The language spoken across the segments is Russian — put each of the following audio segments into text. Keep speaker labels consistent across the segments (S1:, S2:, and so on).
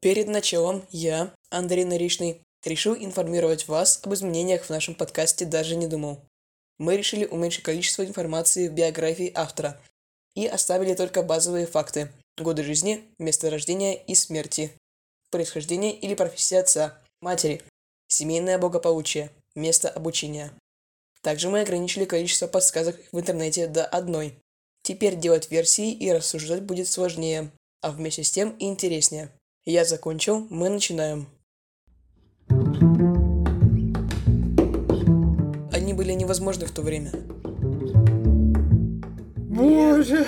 S1: Перед началом я, Андрей Наришный, решил информировать вас об изменениях в нашем подкасте «Даже не думал». Мы решили уменьшить количество информации в биографии автора и оставили только базовые факты – годы жизни, место рождения и смерти, происхождение или профессия отца, матери, семейное благополучие, место обучения. Также мы ограничили количество подсказок в интернете до одной. Теперь делать версии и рассуждать будет сложнее, а вместе с тем и интереснее. Я закончил, мы начинаем. Они были невозможны в то время.
S2: Боже.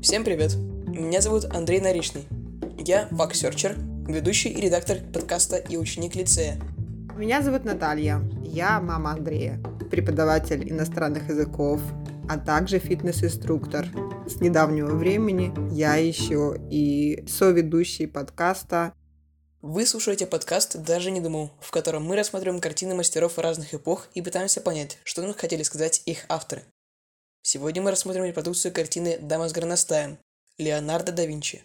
S1: Всем привет! Меня зовут Андрей Наришный. Я fact searcher, ведущий и редактор подкаста и ученик лицея.
S2: Меня зовут Наталья. Я мама Андрея, преподаватель иностранных языков, а также фитнес-инструктор. С недавнего времени я еще и соведущий подкаста
S1: Вы слушаете подкаст «Даже не думал», в котором мы рассматриваем картины мастеров разных эпох и пытаемся понять, что нам хотели сказать их авторы. Сегодня мы рассмотрим репродукцию картины «Дама с горностаем» Леонардо да Винчи.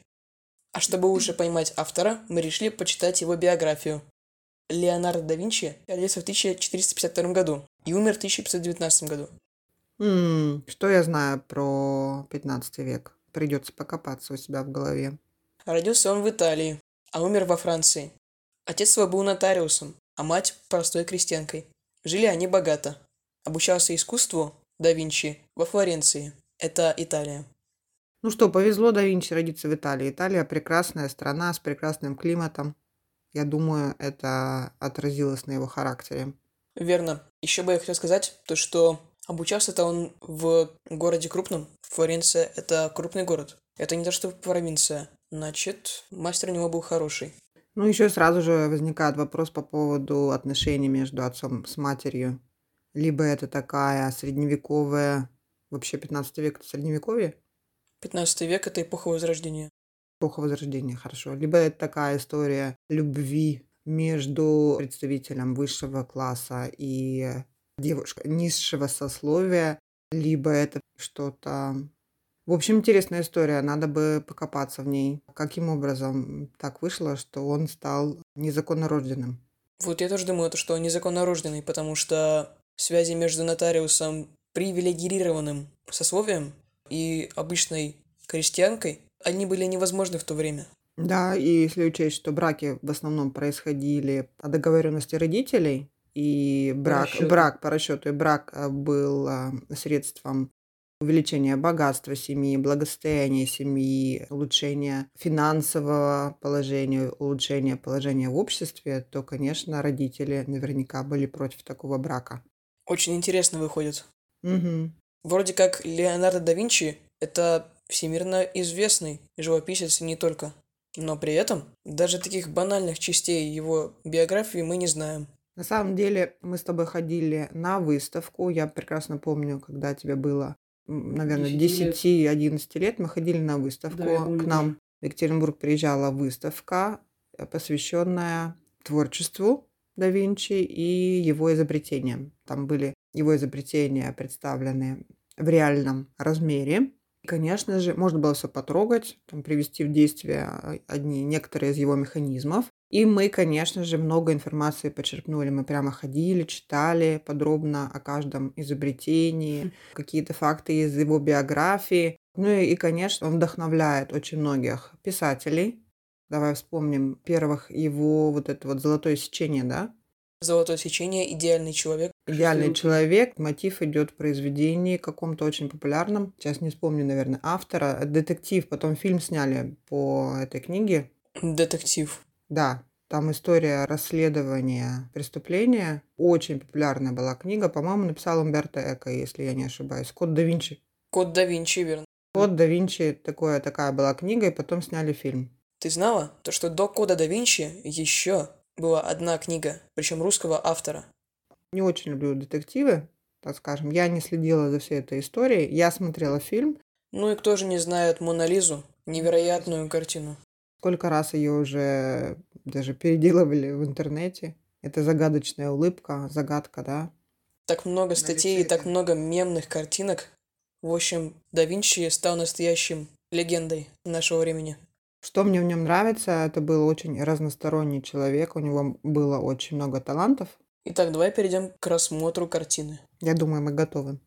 S1: А чтобы лучше понимать автора, мы решили почитать его биографию. Леонардо да Винчи родился в 1452 году и умер в 1519 году.
S2: М, что я знаю про 15 век? Придется покопаться у себя в голове.
S1: Родился он в Италии, а умер во Франции. Отец его был нотариусом, а мать – простой крестьянкой. Жили они богато. Обучался искусству да Винчи во Флоренции. Это Италия.
S2: Ну что, повезло да Винчи родиться в Италии. Италия прекрасная страна с прекрасным климатом. Я думаю, это отразилось на его характере.
S1: Верно. Еще бы я хотел сказать, то что обучался-то он в городе крупном. Флоренция – это крупный город. Это не то, что провинция. Значит, мастер у него был хороший.
S2: Ну, еще сразу же возникает вопрос по поводу отношений между отцом с матерью. Либо это такая средневековая, вообще 15 век это средневековье,
S1: 15 век – это эпоха Возрождения.
S2: эпоха Возрождения, хорошо. Либо это такая история любви между представителем высшего класса и девушкой низшего сословия, либо это что-то... В общем, интересная история, надо бы покопаться в ней. Каким образом так вышло, что он стал незаконно рожденным?
S1: Вот я тоже думаю, то, что он незаконно рожденный, потому что связи между нотариусом привилегированным сословием и обычной крестьянкой, они были невозможны в то время.
S2: Да, и если учесть, что браки в основном происходили по договоренности родителей, и брак,
S1: расчету.
S2: брак по расчету, и брак а, был а, средством увеличения богатства семьи, благосостояния семьи, улучшения финансового положения, улучшения положения в обществе, то, конечно, родители наверняка были против такого брака.
S1: Очень интересно выходит.
S2: Мгм.
S1: Вроде как Леонардо да Винчи – это всемирно известный живописец и не только. Но при этом даже таких банальных частей его биографии мы не знаем.
S2: На самом деле мы с тобой ходили на выставку. Я прекрасно помню, когда тебе было, наверное,
S1: 10 лет.
S2: 10-11 лет, мы ходили на выставку.
S1: Да,
S2: К нам в Екатеринбург приезжала выставка, э, посвященная творчеству да Винчи и его изобретениям. Там были его изобретения представлены в реальном размере. И, Конечно же, можно было все потрогать, там, привести в действие а, одни некоторые из его механизмов. И мы, конечно же, много информации почерпнули. Мы прямо ходили, читали подробно о каждом изобретении, какие-то факты из его биографии. Ну и, конечно, он вдохновляет очень многих писателей. Давай вспомним первых его вот это вот золотое сечение, да?
S1: Золотое сечение, идеальный человек.
S2: Идеальный
S1: Шестой
S2: человек. Мотив идет в произведении каком-то очень популярном. Сейчас не вспомню, наверное, автора. Детектив. Потом фильм сняли по этой книге.
S1: Детектив.
S2: Да, там история расследования преступления. Очень популярная была книга. По-моему, написал Умберто Эко, если я не ошибаюсь. Код да Винчи.
S1: Код да Винчи, верно.
S2: Код да Винчи такое, такая была книга, и потом сняли фильм.
S1: Ты знала, то, что до Кода да Винчи еще была одна книга, причем русского автора.
S2: Не очень люблю детективы, так скажем. Я не следила за всей этой историей. Я смотрела фильм.
S1: Ну и кто же не знает Мона Лизу, невероятную картину.
S2: Сколько раз ее уже даже переделывали в интернете. Это загадочная улыбка, загадка, да?
S1: Так много статей и так много мемных картинок. В общем, да Винчи стал настоящим легендой нашего времени.
S2: Что мне в нем нравится, это был очень разносторонний человек, у него было очень много талантов.
S1: Итак, давай перейдем к рассмотру картины.
S2: Я думаю, мы готовы.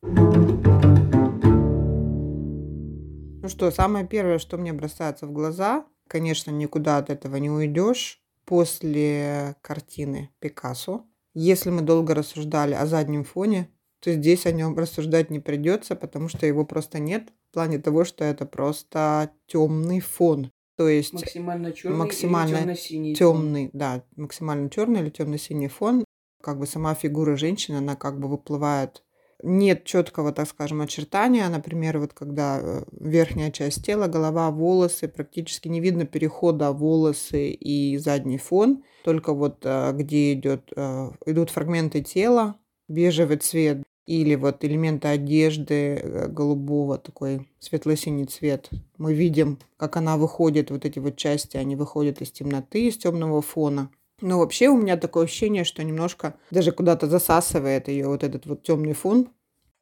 S2: Ну что, самое первое, что мне бросается в глаза, конечно, никуда от этого не уйдешь. После картины Пикассо, если мы долго рассуждали о заднем фоне, то здесь о нем рассуждать не придется, потому что его просто нет. В плане того, что это просто темный фон. То есть
S1: максимально черный
S2: максимально
S1: темно-синий.
S2: темный, да, максимально черный или темно-синий фон. Как бы сама фигура женщины, она как бы выплывает. Нет четкого, так скажем, очертания. Например, вот когда э, верхняя часть тела, голова, волосы, практически не видно перехода волосы и задний фон. Только вот э, где идет, э, идут фрагменты тела, бежевый цвет, или вот элементы одежды голубого, такой светло-синий цвет. Мы видим, как она выходит, вот эти вот части, они выходят из темноты, из темного фона. Но вообще у меня такое ощущение, что немножко даже куда-то засасывает ее вот этот вот темный фон.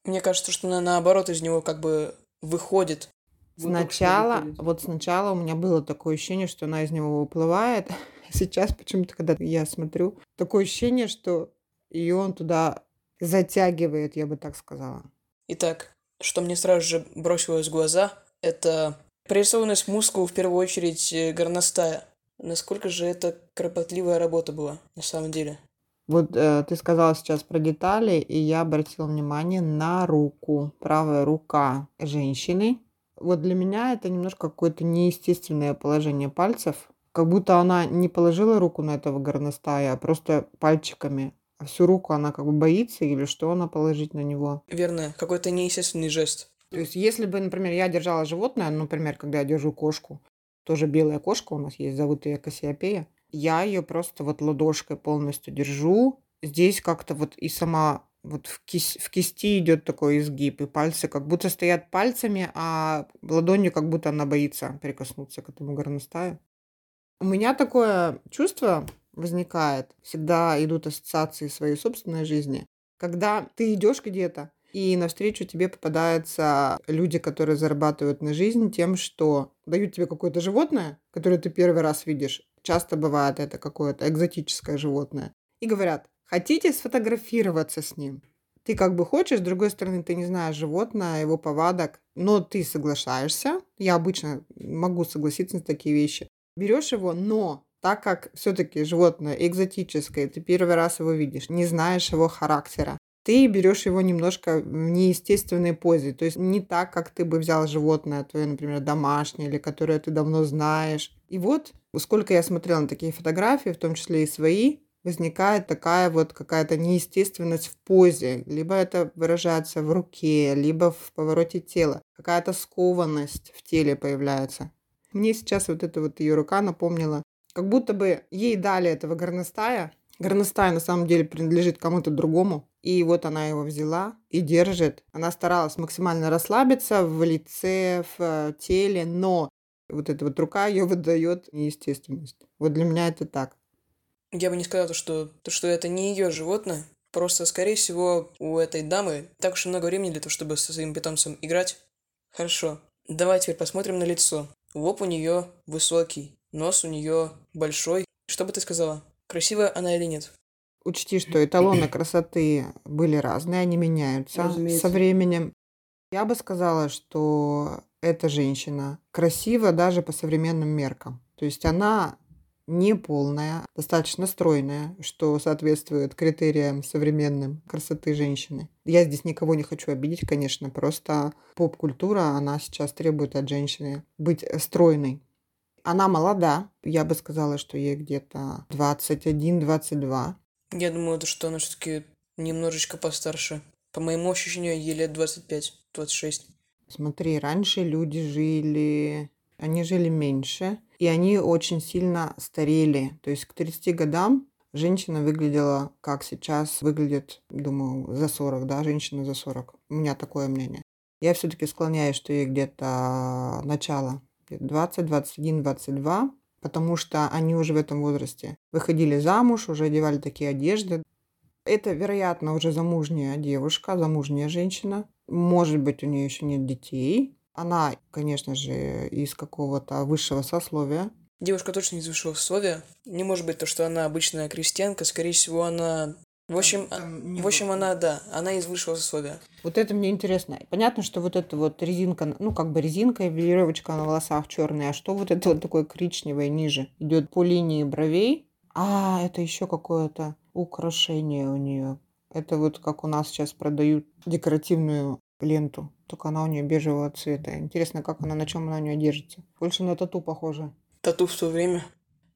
S1: Мне кажется, что она наоборот из него как бы выходит.
S2: Сначала,
S1: выходит.
S2: вот сначала у меня было такое ощущение, что она из него выплывает. Сейчас почему-то, когда я смотрю, такое ощущение, что ее он туда затягивает, я бы так сказала.
S1: Итак, что мне сразу же бросилось в глаза, это прорисованность мускул в первую очередь э, горностая. Насколько же это кропотливая работа была на самом деле?
S2: Вот э, ты сказала сейчас про детали, и я обратила внимание на руку, правая рука женщины. Вот для меня это немножко какое-то неестественное положение пальцев, как будто она не положила руку на этого горностая, а просто пальчиками а всю руку она как бы боится или что она положить на него.
S1: Верно, какой-то неестественный жест.
S2: То есть, если бы, например, я держала животное, например, когда я держу кошку, тоже белая кошка у нас есть, зовут ее Кассиопея, я ее просто вот ладошкой полностью держу. Здесь как-то вот и сама вот в, кис в кисти идет такой изгиб, и пальцы как будто стоят пальцами, а ладонью как будто она боится прикоснуться к этому горностаю. У меня такое чувство, возникает, всегда идут ассоциации своей собственной жизни. Когда ты идешь где-то, и навстречу тебе попадаются люди, которые зарабатывают на жизнь тем, что дают тебе какое-то животное, которое ты первый раз видишь. Часто бывает это какое-то экзотическое животное. И говорят, хотите сфотографироваться с ним? Ты как бы хочешь, с другой стороны, ты не знаешь животное, его повадок, но ты соглашаешься. Я обычно могу согласиться на такие вещи. Берешь его, но так как все-таки животное экзотическое, ты первый раз его видишь, не знаешь его характера, ты берешь его немножко в неестественной позе, то есть не так, как ты бы взял животное твое, например, домашнее или которое ты давно знаешь. И вот, сколько я смотрела на такие фотографии, в том числе и свои, возникает такая вот какая-то неестественность в позе. Либо это выражается в руке, либо в повороте тела. Какая-то скованность в теле появляется. Мне сейчас вот эта вот ее рука напомнила как будто бы ей дали этого горностая. Горностай на самом деле принадлежит кому-то другому. И вот она его взяла и держит. Она старалась максимально расслабиться в лице, в э, теле, но вот эта вот рука ее выдает неестественность. Вот для меня это так.
S1: Я бы не сказал, что, что это не ее животное. Просто, скорее всего, у этой дамы так уж много времени для того, чтобы со своим питомцем играть. Хорошо. Давай теперь посмотрим на лицо. Лоб у нее высокий, Нос у нее большой. Что бы ты сказала? Красивая она или нет?
S2: Учти, что эталоны красоты были разные, они меняются Разумеется. со временем. Я бы сказала, что эта женщина красива даже по современным меркам. То есть она не полная, достаточно стройная, что соответствует критериям современным красоты женщины. Я здесь никого не хочу обидеть, конечно, просто поп-культура, она сейчас требует от женщины быть стройной. Она молода. Я бы сказала, что ей где-то 21-22.
S1: Я думаю, что она все-таки немножечко постарше. По моему ощущению, ей лет 25-26.
S2: Смотри, раньше люди жили... Они жили меньше, и они очень сильно старели. То есть к 30 годам женщина выглядела, как сейчас выглядит, думаю, за 40, да, женщина за 40. У меня такое мнение. Я все-таки склоняюсь, что ей где-то начало 20, 21, 22, потому что они уже в этом возрасте выходили замуж, уже одевали такие одежды. Это, вероятно, уже замужняя девушка, замужняя женщина. Может быть, у нее еще нет детей. Она, конечно же, из какого-то высшего сословия.
S1: Девушка точно из высшего сословия. Не может быть то, что она обычная крестьянка. Скорее всего, она... В общем,
S2: Там не
S1: в общем,
S2: было.
S1: она, да, она из высшего сословия.
S2: Вот это мне интересно. Понятно, что вот эта вот резинка, ну как бы резинка и веревочка на волосах черная, а что вот это вот такое коричневое ниже? Идет по линии бровей. А, это еще какое-то украшение у нее. Это вот как у нас сейчас продают декоративную ленту, только она у нее бежевого цвета. Интересно, как она, на чем она у нее держится. Больше на тату похоже.
S1: Тату в то время.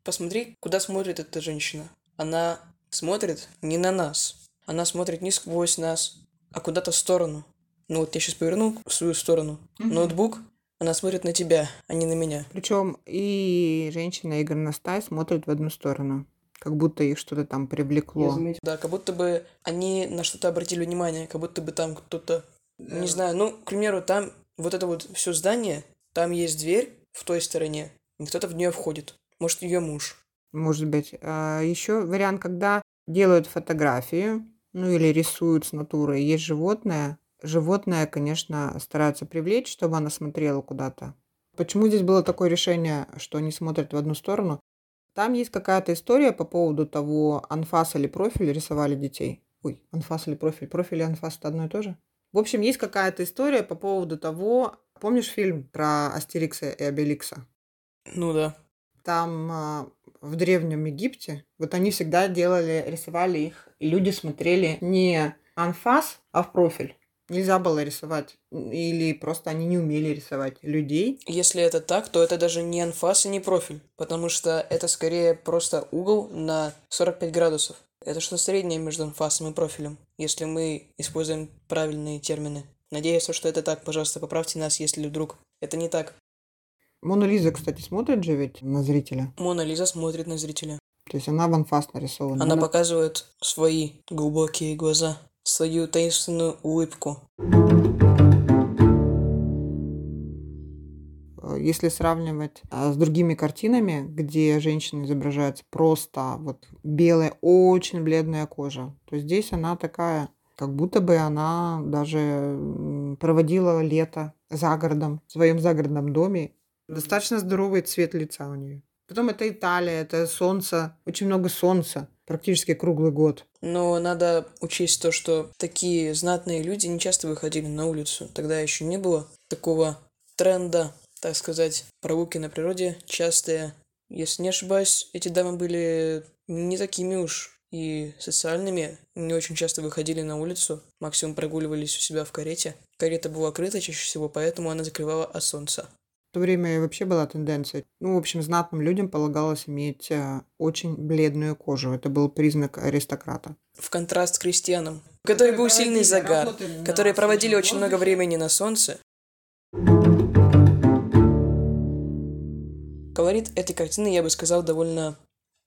S1: Посмотри, куда смотрит эта женщина. Она смотрит не на нас. Она смотрит не сквозь нас, а куда-то в сторону. Ну вот я сейчас поверну в свою сторону. Ноутбук, она смотрит на тебя, а не на меня.
S2: Причем и женщина, и горностай смотрят в одну сторону. Как будто их что-то там привлекло.
S1: Да, как будто бы они на что-то обратили внимание, как будто бы там кто-то, не знаю, ну, к примеру, там вот это вот все здание, там есть дверь в той стороне, и кто-то в нее входит. Может, ее муж.
S2: Может быть. Еще вариант, когда делают фотографию, ну или рисуют с натуры, есть животное. Животное, конечно, стараются привлечь, чтобы она смотрела куда-то. Почему здесь было такое решение, что они смотрят в одну сторону? Там есть какая-то история по поводу того, анфас или профиль рисовали детей. Ой, анфас или профиль? Профиль и анфас это одно и то же? В общем, есть какая-то история по поводу того... Помнишь фильм про Астерикса и Обеликса?
S1: Ну да.
S2: Там а, в Древнем Египте, вот они всегда делали, рисовали их, и люди смотрели не анфас, а в профиль. Нельзя было рисовать, или просто они не умели рисовать людей.
S1: Если это так, то это даже не анфас и не профиль, потому что это скорее просто угол на 45 градусов. Это что среднее между анфасом и профилем, если мы используем правильные термины. Надеюсь, что это так. Пожалуйста, поправьте нас, если вдруг это не так.
S2: Мона Лиза, кстати, смотрит же ведь на зрителя.
S1: Мона Лиза смотрит на зрителя.
S2: То есть она в анфас нарисована.
S1: Она показывает свои глубокие глаза, свою таинственную улыбку.
S2: Э, Если сравнивать а, с другими картинами, где женщина изображается просто вот белая, очень бледная кожа, то здесь она такая, как будто бы она даже проводила лето за городом, в своем загородном доме. Достаточно здоровый цвет лица у нее. Потом это Италия, это солнце, очень много солнца, практически круглый год.
S1: Но надо учесть то, что такие знатные люди не часто выходили на улицу. Тогда еще не было такого тренда, так сказать, прогулки на природе частые. Если не ошибаюсь, эти дамы были не такими уж и социальными, не очень часто выходили на улицу, максимум прогуливались у себя в карете. Карета была крыта чаще всего, поэтому она закрывала от солнца.
S2: В то время вообще была тенденция. Ну, в общем, знатным людям полагалось иметь э, очень бледную кожу. Это был признак аристократа.
S1: В контраст к крестьянам, у которых был сильный загар, которые проводили очень много времени на солнце. Колорит этой картины, я бы сказал, довольно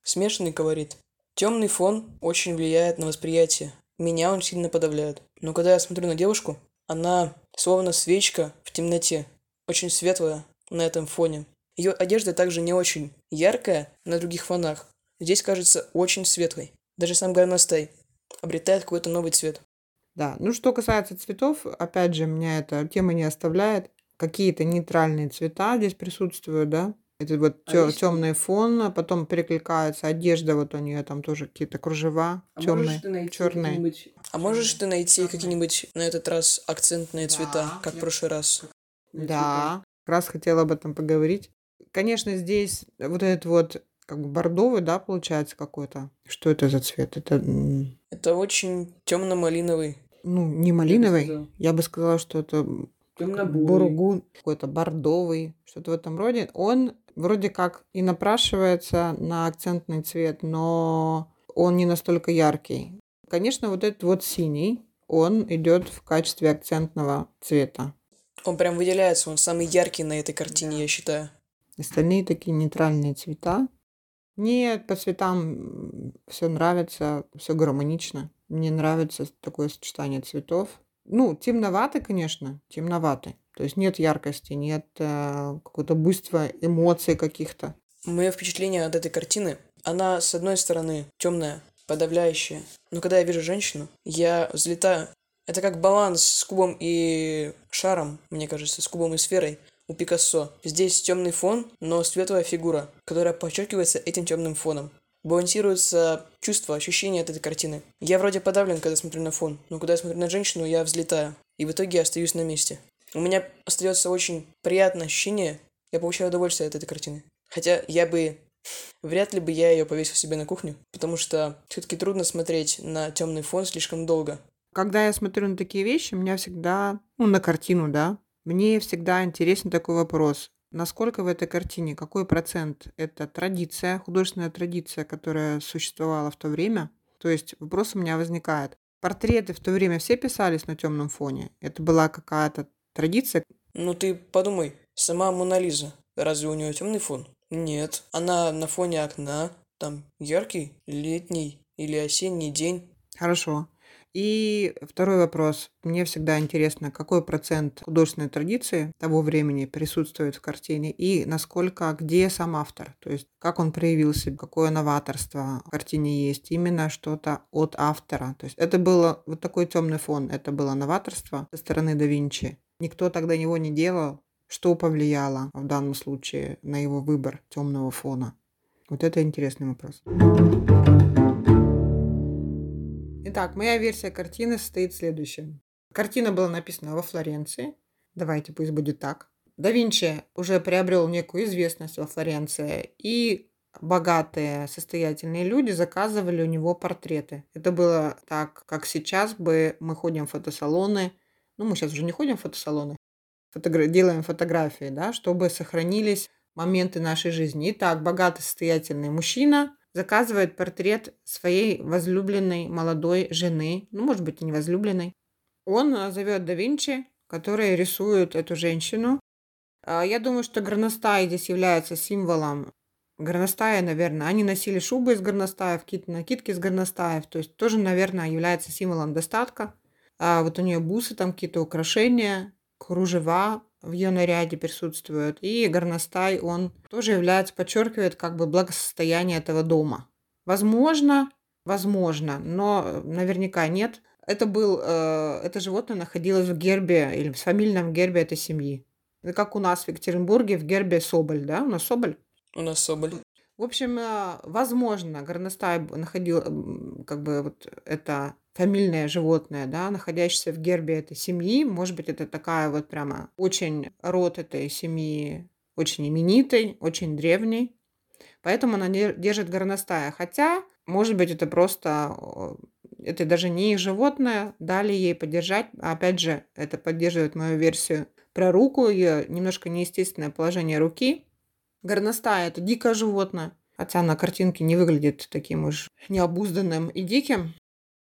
S1: смешанный колорит. Темный фон очень влияет на восприятие. Меня он сильно подавляет. Но когда я смотрю на девушку, она словно свечка в темноте. Очень светлая на этом фоне. Ее одежда также не очень яркая на других фонах. Здесь кажется очень светлой. Даже сам горностай обретает какой-то новый цвет.
S2: Да, ну что касается цветов, опять же, меня эта тема не оставляет. Какие-то нейтральные цвета здесь присутствуют, да? Это вот
S1: А
S2: тё- темный фон, а потом перекликается одежда, вот у нее там тоже какие-то кружева темные, черные.
S1: А можешь ты найти какие-нибудь на этот раз акцентные цвета, как в прошлый раз?
S2: Да, раз хотела об этом поговорить. Конечно, здесь вот этот вот как бы бордовый, да, получается какой-то. Что это за цвет? Это,
S1: Это очень темно-малиновый.
S2: ну, не малиновый. Я бы сказала, что это бургун, какой-то бордовый, что-то в этом роде. Он вроде как и напрашивается на акцентный цвет, но он не настолько яркий. Конечно, вот этот вот синий, он идет в качестве акцентного цвета.
S1: Он прям выделяется, он самый яркий на этой картине, я считаю.
S2: Остальные такие нейтральные цвета. Мне по цветам все нравится, все гармонично. Мне нравится такое сочетание цветов. Ну, темноватый, конечно, темноватый. То есть нет яркости, нет э, какого-то буйства эмоций каких-то.
S1: Мое впечатление от этой картины, она, с одной стороны, темная, подавляющая. Но когда я вижу женщину, я взлетаю. Это как баланс с кубом и шаром, мне кажется, с кубом и сферой у Пикассо. Здесь темный фон, но светлая фигура, которая подчеркивается этим темным фоном. Балансируется чувство, ощущение от этой картины. Я вроде подавлен, когда смотрю на фон, но когда я смотрю на женщину, я взлетаю. И в итоге я остаюсь на месте. У меня остается очень приятное ощущение, я получаю удовольствие от этой картины. Хотя я бы Вряд ли бы я ее повесил себе на кухню, потому что все-таки трудно смотреть на темный фон слишком долго.
S2: Когда я смотрю на такие вещи, меня всегда, ну, на картину, да, мне всегда интересен такой вопрос. Насколько в этой картине, какой процент это традиция, художественная традиция, которая существовала в то время? То есть вопрос у меня возникает. Портреты в то время все писались на темном фоне? Это была какая-то традиция?
S1: Ну ты подумай, сама Мона Лиза, разве у нее темный фон? Нет, она на фоне окна, там яркий летний или осенний день.
S2: Хорошо. И второй вопрос. Мне всегда интересно, какой процент художественной традиции того времени присутствует в картине и насколько, где сам автор, то есть как он проявился, какое новаторство в картине есть, именно что-то от автора. То есть это было вот такой темный фон, это было новаторство со стороны да Винчи. Никто тогда его не делал, что повлияло в данном случае на его выбор темного фона? Вот это интересный вопрос. Итак, моя версия картины состоит в следующем. Картина была написана во Флоренции. Давайте, пусть будет так. Да Винчи уже приобрел некую известность во Флоренции, и богатые, состоятельные люди заказывали у него портреты. Это было так, как сейчас бы мы ходим в фотосалоны. Ну, мы сейчас уже не ходим в фотосалоны, фотогра- делаем фотографии, да, чтобы сохранились моменты нашей жизни. Итак, богатый состоятельный мужчина заказывает портрет своей возлюбленной молодой жены, ну, может быть, и не возлюбленной. Он э, зовет да Винчи, который рисует эту женщину. А, я думаю, что горностай здесь является символом горностая, наверное. Они носили шубы из горностаев, какие-то накидки из горностаев, то есть тоже, наверное, является символом достатка. А вот у нее бусы, там какие-то украшения, кружева в ее наряде присутствуют. И горностай, он тоже является, подчеркивает как бы благосостояние этого дома. Возможно, возможно, но наверняка нет. Это был, э, это животное находилось в гербе или в фамильном гербе этой семьи. Как у нас в Екатеринбурге в гербе Соболь, да? У нас Соболь.
S1: У нас Соболь.
S2: В общем, э, возможно, горностай находил как бы вот это фамильное животное, да, находящееся в гербе этой семьи. Может быть, это такая вот прямо очень род этой семьи очень именитый, очень древний. Поэтому она держит горностая. Хотя, может быть, это просто, это даже не животное, дали ей поддержать. Опять же, это поддерживает мою версию про руку, ее немножко неестественное положение руки. Горностая – это дикое животное, хотя на картинке не выглядит таким уж необузданным и диким.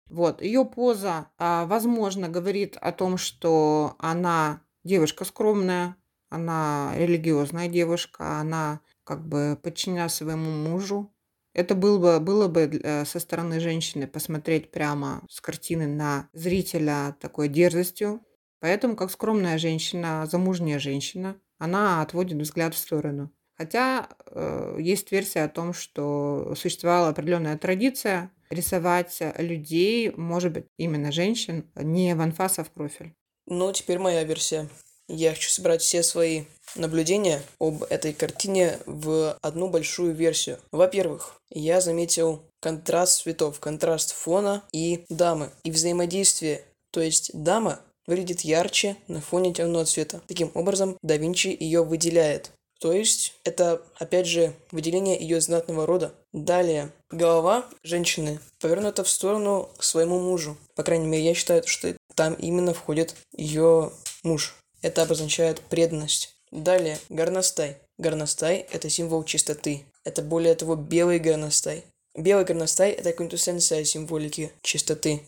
S2: Вот, ее поза, а, возможно, говорит о том, что она девушка скромная, она религиозная девушка, она как бы подчинена своему мужу. Это было бы, было бы э, со стороны женщины посмотреть прямо с картины на зрителя такой дерзостью. Поэтому, как скромная женщина, замужняя женщина, она отводит взгляд в сторону. Хотя э, есть версия о том, что существовала определенная традиция рисовать людей, может быть, именно женщин, не в анфас, а в профиль.
S1: Ну, теперь моя версия. Я хочу собрать все свои наблюдения об этой картине в одну большую версию. Во-первых, я заметил контраст цветов, контраст фона и дамы, и взаимодействие. То есть дама выглядит ярче на фоне темного цвета. Таким образом, да Винчи ее выделяет. То есть это, опять же, выделение ее знатного рода. Далее, голова женщины повернута в сторону к своему мужу. По крайней мере, я считаю, что там именно входит ее муж. Это обозначает преданность. Далее, горностай. Горностай – это символ чистоты. Это более того белый горностай. Белый горностай – это квинтэссенция символики чистоты.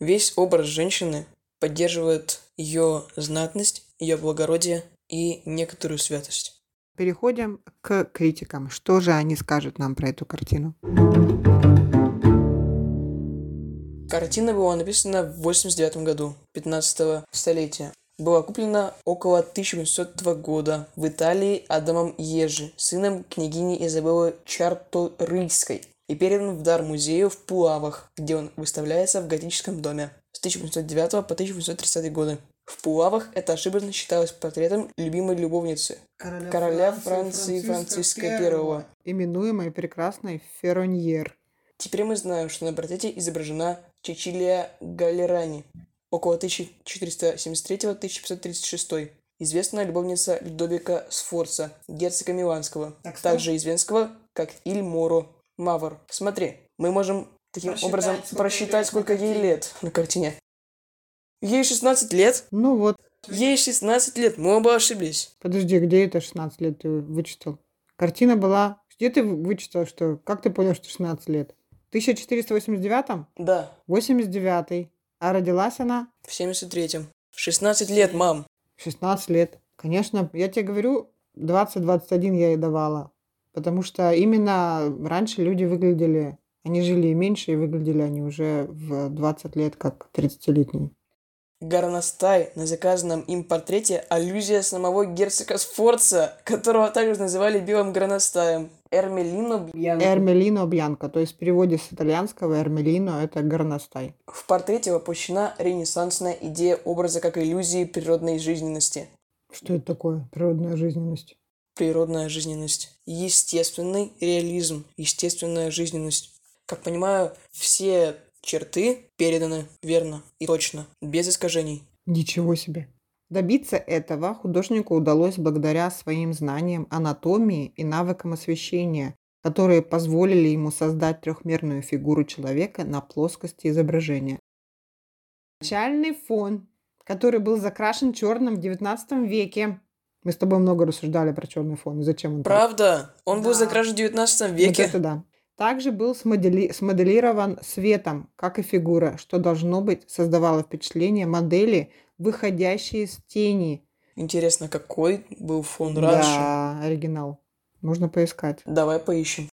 S1: Весь образ женщины поддерживает ее знатность, ее благородие и некоторую святость.
S2: Переходим к критикам. Что же они скажут нам про эту картину?
S1: Картина была написана в 89 году, 15 столетия. Была куплена около 1800 года в Италии Адамом Ежи, сыном княгини Изабеллы Чарторийской, и передан в дар музею в Пуавах, где он выставляется в готическом доме. с 1809 по 1830 годы. В Пулавах это ошибочно считалось портретом любимой любовницы
S2: Короля,
S1: короля Франции Франциска I.
S2: именуемой прекрасной Ферроньер.
S1: Теперь мы знаем, что на портрете изображена Чечилия Галерани, около 1473-1536, известная любовница Людовика Сфорца, герцога Миланского,
S2: Так
S1: также известного как Иль Моро Мавр. Смотри, мы можем таким
S2: Просчитать,
S1: образом
S2: сколько
S1: просчитать, сколько ей лет на картине. Ей 16 лет.
S2: Ну вот,
S1: Ей 16 лет. Мы оба ошиблись.
S2: подожди, где это 16 лет ты вычитал? Картина была... Где ты вычитал, что... Как ты понял, что 16 лет? В 1489
S1: Да,
S2: 89 А родилась она
S1: в 73-м. 16 лет, мам.
S2: в 16 лет. Конечно, я тебе говорю, 20-21 я ей давала. Потому что именно раньше люди выглядели... Они жили меньше, и выглядели они уже в 20 лет как 30-летние.
S1: Горностай на заказанном им портрете аллюзия самого герцога Сфорца, которого также называли белым горностаем. Эрмелино Бьянко.
S2: Эрмелино Бьянко, то есть в переводе с итальянского Эрмелино это горностай.
S1: В портрете воплощена ренессансная идея образа как иллюзии природной жизненности.
S2: Что это такое? Природная жизненность.
S1: Природная жизненность. Естественный реализм. Естественная жизненность. Как понимаю, все черты переданы верно и точно, без искажений.
S2: Ничего себе. Добиться этого художнику удалось благодаря своим знаниям анатомии и навыкам освещения, которые позволили ему создать трехмерную фигуру человека на плоскости изображения. Начальный фон, который был закрашен черным в 19 веке. Мы с тобой много рассуждали про черный фон и зачем он так.
S1: Правда? Он был
S2: Да.
S1: закрашен в 19
S2: Вот
S1: веке.
S2: это да. Также был смодели- смоделирован светом, как и фигура, что должно быть создавало впечатление модели, выходящей из тени.
S1: Интересно, какой был фон раньше?
S2: Да, оригинал. Можно поискать.
S1: Давай поищем.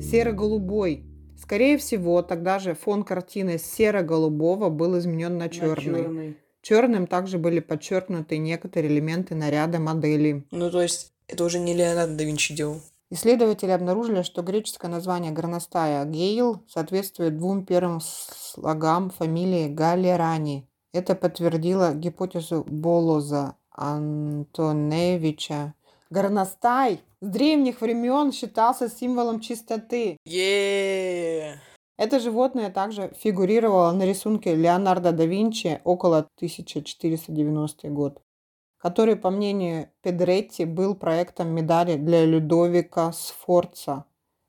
S2: Серо-голубой. Скорее всего, тогда же фон картины серо-голубого был изменен на черный. Черным также были подчеркнуты некоторые элементы наряда модели.
S1: Ну, то есть, это уже не Леонардо да Винчи делал.
S2: Исследователи обнаружили, что греческое название горностая Гейл соответствует двум первым слогам фамилии Галерани. Это подтвердило гипотезу Болоза Антоневича. Горностай с древних времен считался символом чистоты. Это животное также фигурировало на рисунке Леонардо да Винчи около 1490 год, который, по мнению Педретти, был проектом медали для Людовика Сфорца.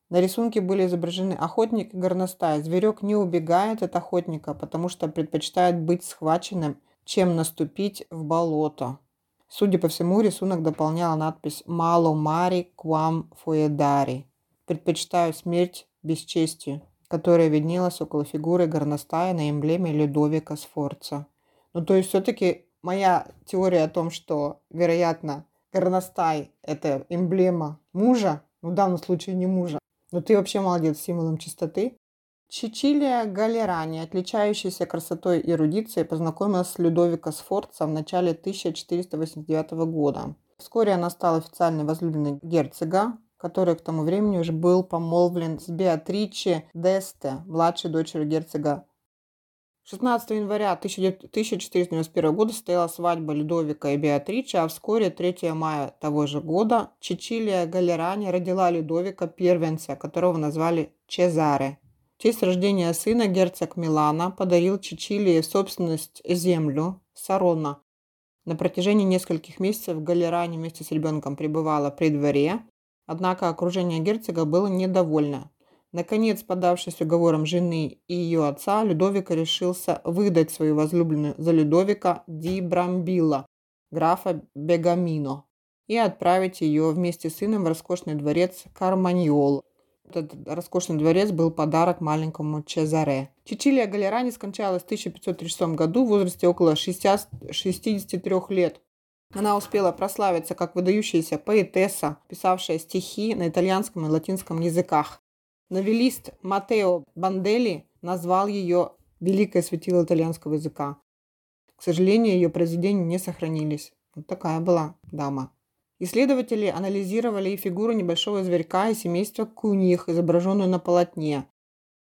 S2: На рисунке были изображены охотник и горностай. Зверек не убегает от охотника, потому что предпочитает быть схваченным, чем наступить в болото. Судя по всему, рисунок дополняла надпись «Мало мари квам фуэдари» – «Предпочитаю смерть бесчестию», которая виднелась около фигуры горностая на эмблеме Людовика Сфорца. Ну, то есть, все-таки моя теория о том, что, вероятно, горностай – это эмблема мужа, ну, в данном случае не мужа, но ты вообще молодец, символом чистоты. Чичилия Галерани, отличающаяся красотой и эрудицией, познакомилась с Людовико Сфорца в начале 1489 года. Вскоре она стала официальной возлюбленной герцога, который к тому времени уже был помолвлен с Беатриче Десте, младшей дочерью герцога 16 января 1491 года состояла свадьба Людовика и Беатричи, а вскоре 3 мая того же года Чичилия Галерани родила Людовика первенца, которого назвали Чезаре. В честь рождения сына герцог Милана подарил Чичилии в собственность землю Сарона. На протяжении нескольких месяцев Галерани вместе с ребенком пребывала при дворе, однако окружение герцога было недовольно. Наконец, подавшись уговором жены и ее отца, Людовика решился выдать свою возлюбленную за Людовика Ди Брамбилла, графа Бегамино, и отправить ее вместе с сыном в роскошный дворец Карманьол. Этот роскошный дворец был подарок маленькому Чезаре. Чичилия Галерани скончалась в 1536 году в возрасте около 60 63 лет. Она успела прославиться как выдающаяся поэтесса, писавшая стихи на итальянском и латинском языках. Новелист Матео Банделли назвал ее «великое светило итальянского языка». К сожалению, ее произведения не сохранились. Вот такая была дама. Исследователи анализировали и фигуру небольшого зверька из семейства куньих, изображенную на полотне.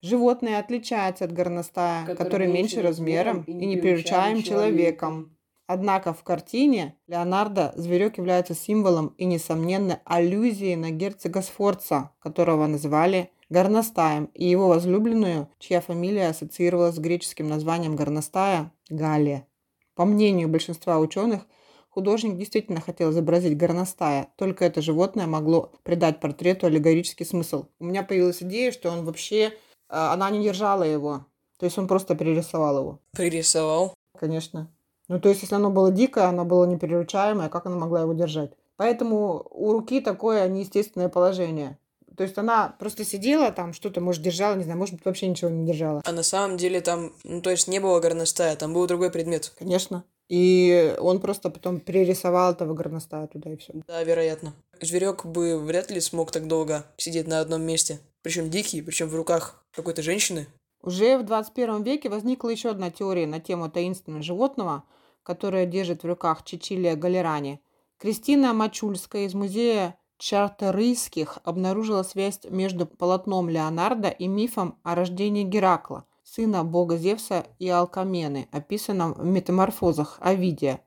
S2: Животное отличается от горностая, который, который меньше размером и не приручаем человеком. Однако в картине Леонардо зверек является символом и, несомненно, аллюзией на герцога Сфорца, которого называли горностаем, и его возлюбленную, чья фамилия ассоциировалась с греческим названием горностая – Галия. По мнению большинства ученых, художник действительно хотел изобразить горностая, только это животное могло придать портрету аллегорический смысл. У меня появилась идея, что он вообще, а, она не держала его, то есть он просто перерисовал его.
S1: Пририсовал?
S2: Конечно. Ну, то есть, если оно было дикое, оно было непереручаемое, как она могла его держать? Поэтому у руки такое неестественное положение. То есть она просто сидела там, что-то, может, держала, не знаю, может быть, вообще ничего не держала.
S1: А на самом деле там, ну, то есть не было горностая, там был другой предмет.
S2: Конечно. И он просто потом перерисовал этого горностая туда и все.
S1: Да, вероятно. Зверек бы вряд ли смог так долго сидеть на одном месте. Причем дикий, причем в руках какой-то женщины.
S2: Уже в 21 веке возникла еще одна теория на тему таинственного животного, которое держит в руках Чичилия Галерани. Кристина Мачульская из музея Чарторийских обнаружила связь между полотном Леонардо и мифом о рождении Геракла, сына бога Зевса и Алкамены, описанном в метаморфозах Овидия.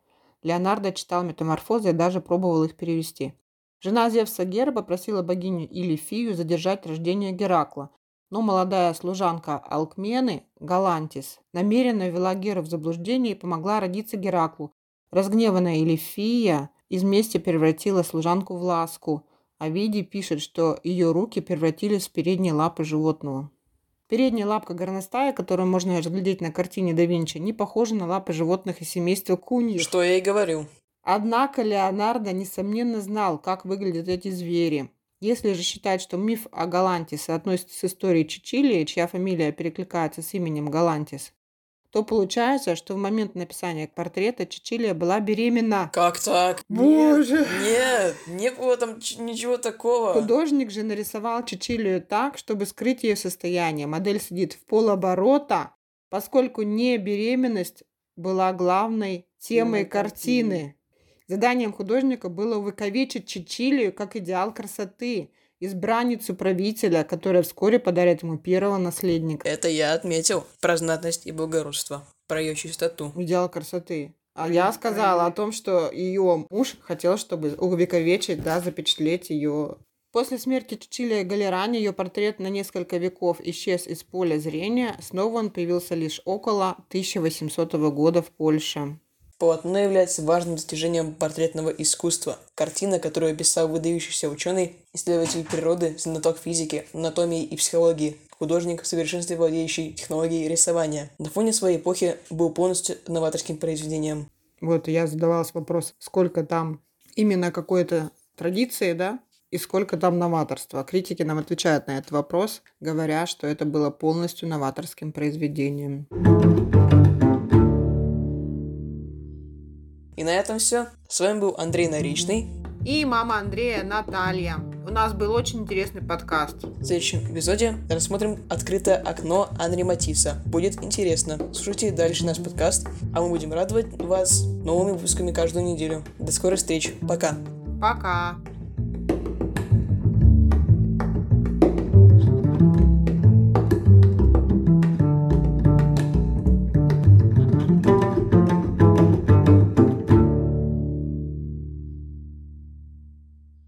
S2: Леонардо читал метаморфозы и даже пробовал их перевести. Жена Зевса Гера попросила богиню Илифию задержать рождение Геракла, но молодая служанка Алкмены, Галантис, намеренно ввела Геру в заблуждение и помогла родиться Гераклу. Разгневанная Илифия из мести превратила служанку в ласку. А Види пишет, что ее руки превратились в передние лапы животного. Передняя лапка горностая, которую можно разглядеть на картине да Винчи, не похожа на лапы животных из семейства куньих.
S1: Что я и говорю.
S2: Однако Леонардо, несомненно, знал, как выглядят эти звери. Если же считать, что миф о Галантис соотносится с историей Чичилии, чья фамилия перекликается с именем Галантис, то получается, что в момент написания портрета Чичилия была беременна.
S1: Как так?
S2: Боже!
S1: Нет, нет, не было там ничего такого.
S2: Художник же нарисовал Чичилию так, чтобы скрыть ее состояние. Модель сидит в полоборота, поскольку не беременность была главной темой картины. Заданием художника было увековечить Чичилию как идеал красоты – избранницу правителя, которая вскоре подарит ему первого наследника.
S1: Это я отметил. Про знатность и благородство. Про ее чистоту.
S2: Идеал красоты. А я сказала о том, что ее муж хотел, чтобы увековечить, да, запечатлеть ее. После смерти Чичилия Галерани ее портрет на несколько веков исчез из поля зрения, снова он появился лишь около 1800 года в Польше.
S1: Полотно является важным достижением портретного искусства. Картина, которую описал выдающийся ученый, исследователь природы, знаток физики, анатомии и психологии, художник, в совершенстве владеющий технологией рисования. На фоне своей эпохи был полностью новаторским произведением.
S2: Вот я задавалась вопрос, сколько там именно какой-то традиции, да, и сколько там новаторства. Критики нам отвечают на этот вопрос, говоря, что это было полностью новаторским произведением.
S1: И на этом все. С вами был Андрей Наричный.
S2: И мама Андрея Наталья. У нас был очень интересный подкаст.
S1: В следующем эпизоде рассмотрим открытое окно Анри Матисса. Будет интересно. Слушайте дальше наш подкаст, а мы будем радовать вас новыми выпусками каждую неделю. До скорой встречи. Пока.
S2: Пока.